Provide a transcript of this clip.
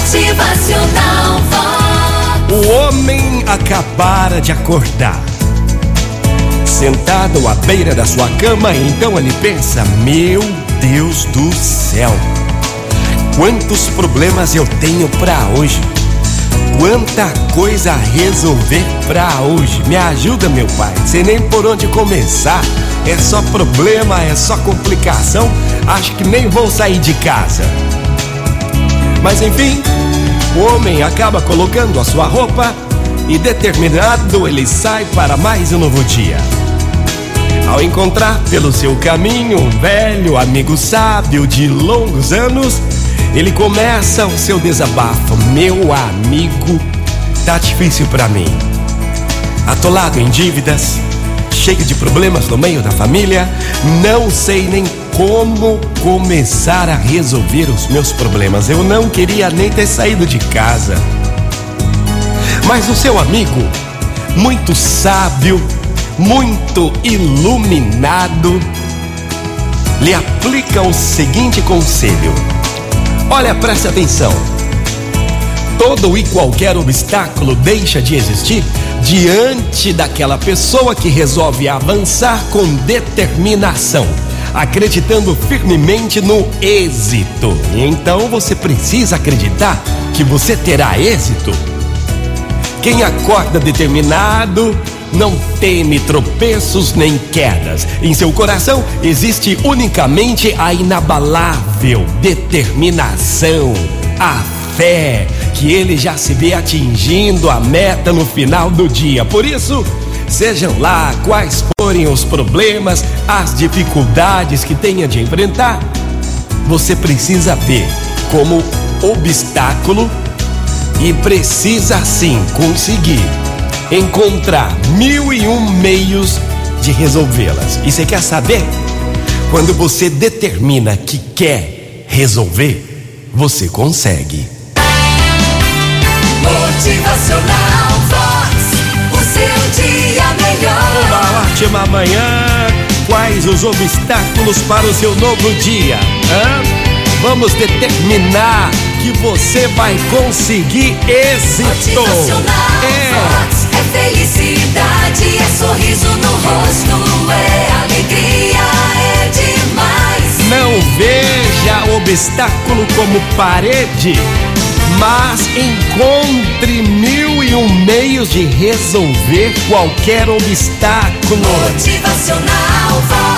Motivacional Vox. O homem acabara de acordar. Sentado à beira da sua cama, então ele pensa: Meu Deus do céu, quantos problemas eu tenho para hoje. Quanta coisa a resolver pra hoje. Me ajuda, meu pai. Sei nem por onde começar. É só problema, é só complicação. Acho que nem vou sair de casa. Mas enfim, o homem acaba colocando a sua roupa e determinado ele sai para mais um novo dia. Ao encontrar pelo seu caminho um velho amigo sábio de longos anos, ele começa o seu desabafo. Meu amigo, tá difícil para mim. Atolado em dívidas, cheio de problemas no meio da família, não sei nem como começar a resolver os meus problemas. Eu não queria nem ter saído de casa. Mas o seu amigo, muito sábio, muito iluminado, lhe aplica o seguinte conselho: Olha, preste atenção. Todo e qualquer obstáculo deixa de existir diante daquela pessoa que resolve avançar com determinação, acreditando firmemente no êxito. Então você precisa acreditar que você terá êxito. Quem acorda determinado não teme tropeços nem quedas. Em seu coração existe unicamente a inabalável determinação, a fé, que ele já se vê atingindo a meta no final do dia. Por isso, sejam lá quais forem os problemas, as dificuldades que tenha de enfrentar, você precisa ver como obstáculo e precisa sim conseguir encontrar mil e um meios de resolvê-las. E você quer saber? Quando você determina que quer resolver, você consegue. Ótima manhã. Quais os obstáculos para o seu novo dia? Hã? Vamos determinar que você vai conseguir êxito. É. É felicidade, é sorriso no rosto, é alegria, é demais. Não veja obstáculo como parede, mas encontre mil e um meios de resolver qualquer obstáculo. Motivacional.